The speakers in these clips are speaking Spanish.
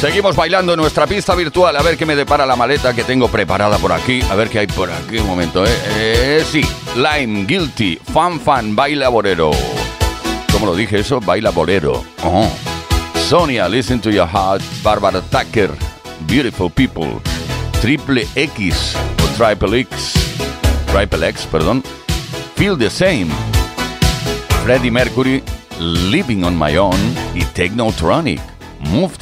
Seguimos bailando en nuestra pista virtual. A ver qué me depara la maleta que tengo preparada por aquí. A ver qué hay por aquí. Un momento, ¿eh? eh sí, Lime, Guilty, Fan Fan, Baila Bolero. ¿Cómo lo dije eso? Baila Bolero. Oh. Sonia, Listen to Your Heart, Barbara Tucker, Beautiful People, Triple X o Triple X, Triple X, perdón, Feel the Same, Freddie Mercury, Living on My Own y Technotronic. Move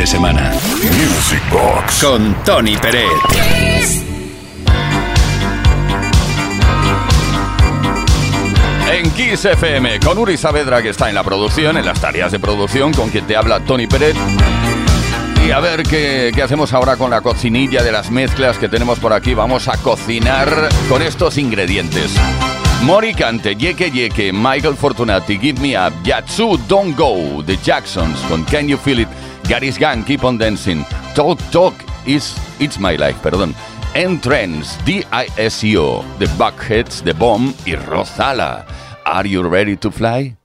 de semana. Music Box con Tony Pérez. En Kiss FM, con Uri Saavedra que está en la producción, en las tareas de producción, con quien te habla Tony Pérez. Y a ver qué, qué hacemos ahora con la cocinilla de las mezclas que tenemos por aquí. Vamos a cocinar con estos ingredientes. Mori Cante, Yeke Yeke, Michael Fortunati, Give Me Up, Yatsu Don't Go, The Jacksons con Can You Feel It, Gary's Gang, Keep On Dancing, Talk Talk is It's My Life, perdón. Entrance, D-I-S-E-O, The Buckheads, The Bomb y Rosala. Are you ready to fly?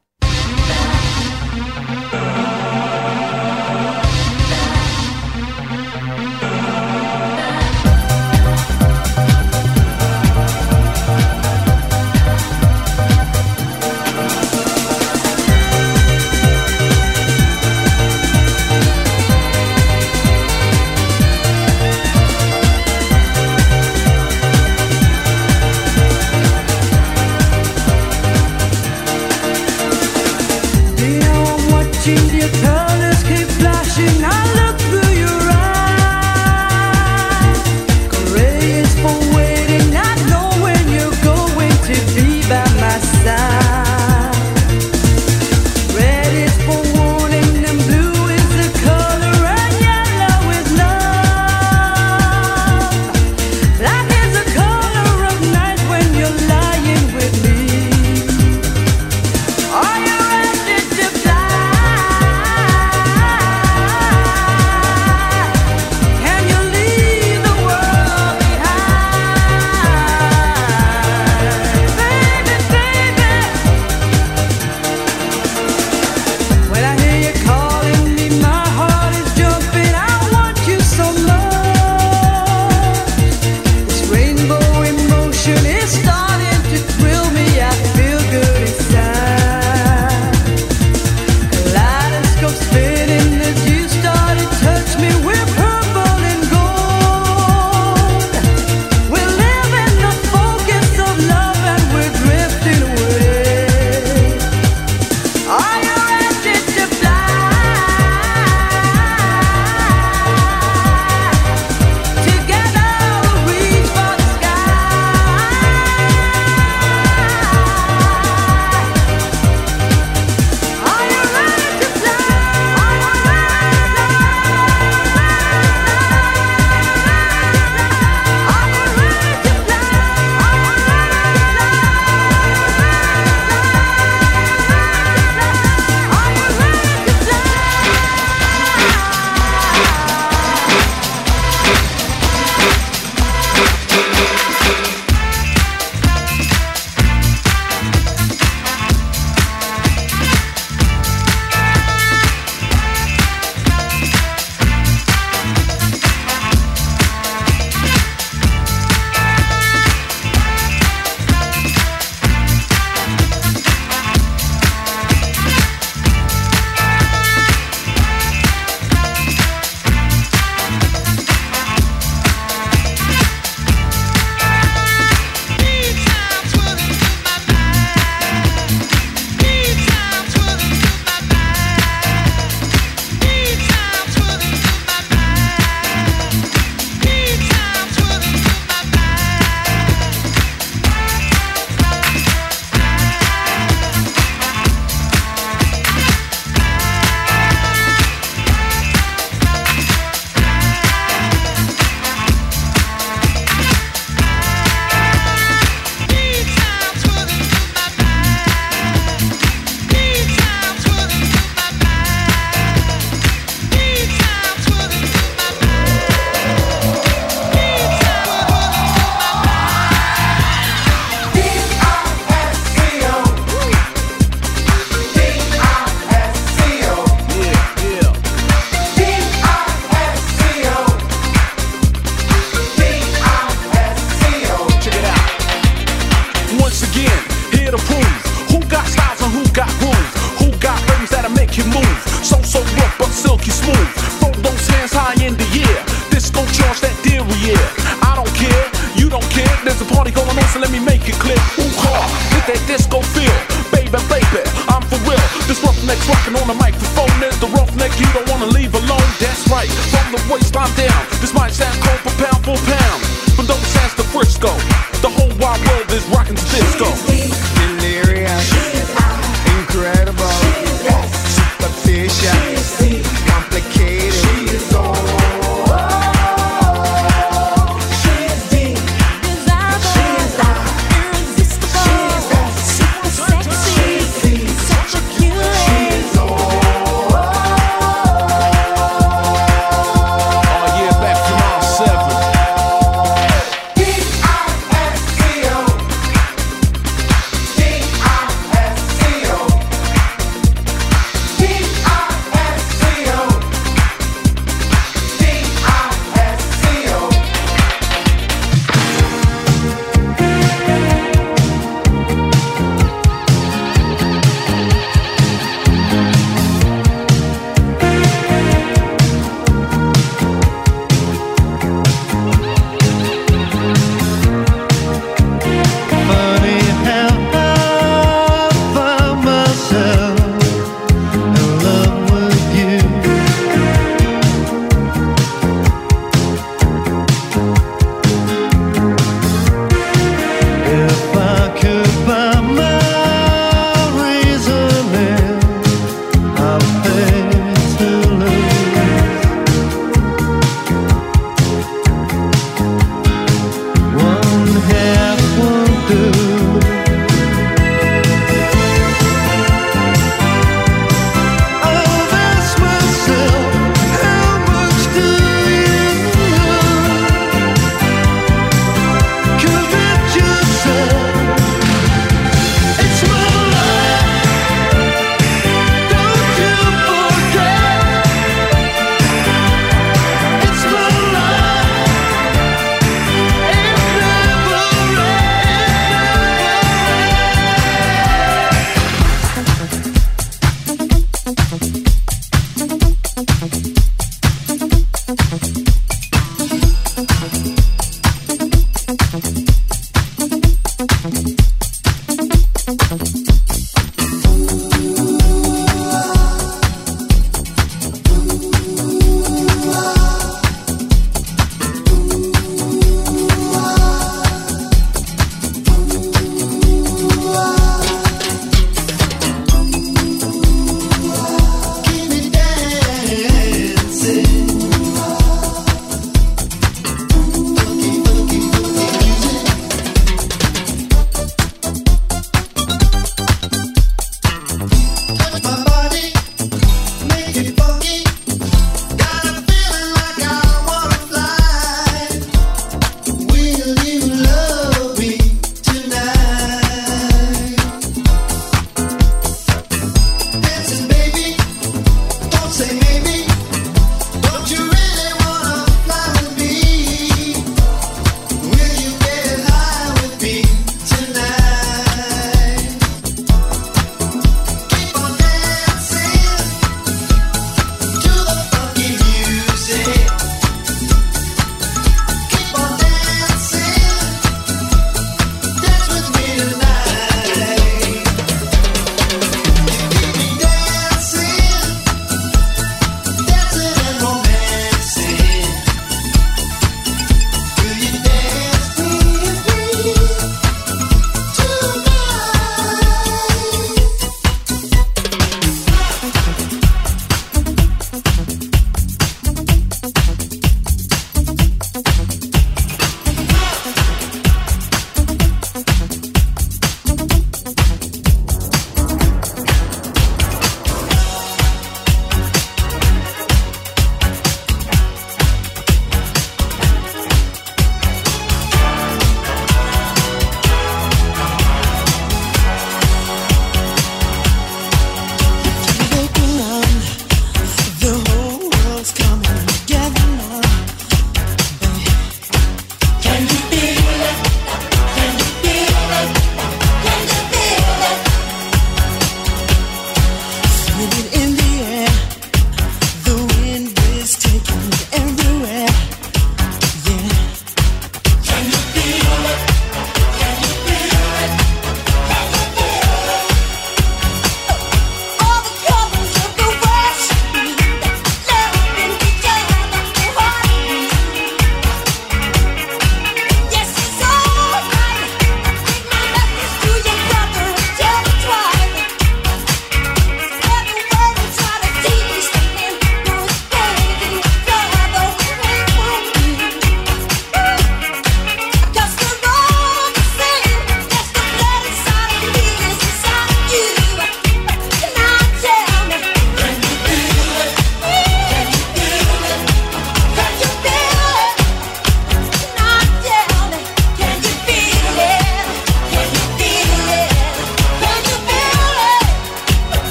Right, from the waistline down.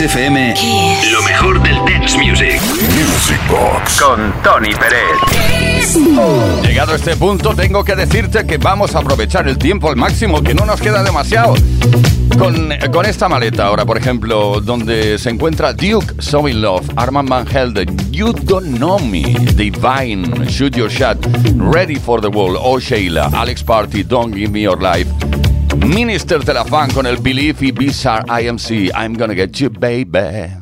FM. Lo mejor del dance music. Music Box. Con Tony Pérez. Llegado a este punto, tengo que decirte que vamos a aprovechar el tiempo al máximo, que no nos queda demasiado. Con, con esta maleta ahora, por ejemplo, donde se encuentra Duke, So In Love, Armand Van Helden, You Don't Know Me, Divine, Shoot Your Shot, Ready For The World, Oh Sheila, Alex Party, Don't Give Me Your Life, Minister Telafan con el Believe y Bizarre IMC. I'm gonna get you, baby.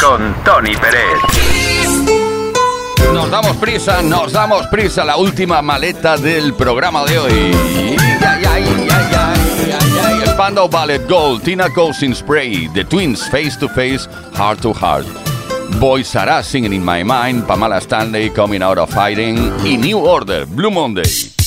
Con Tony Pérez. Nos damos prisa, nos damos prisa, la última maleta del programa de hoy. Ay, ay, ay, Spandau Ballet Gold, Tina Cousin Spray, The Twins, Face to Face, Heart to Heart. Boy Sarah Singing in My Mind, Pamela Stanley, Coming Out of Fighting y New Order, Blue Monday.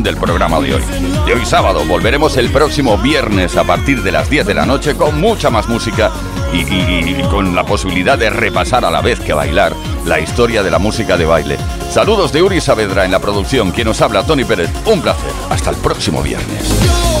Del programa de hoy. De hoy sábado volveremos el próximo viernes a partir de las 10 de la noche con mucha más música y con la posibilidad de repasar a la vez que bailar la historia de la música de baile. Saludos de Uri Saavedra en la producción, quien nos habla Tony Pérez. Un placer. Hasta el próximo viernes.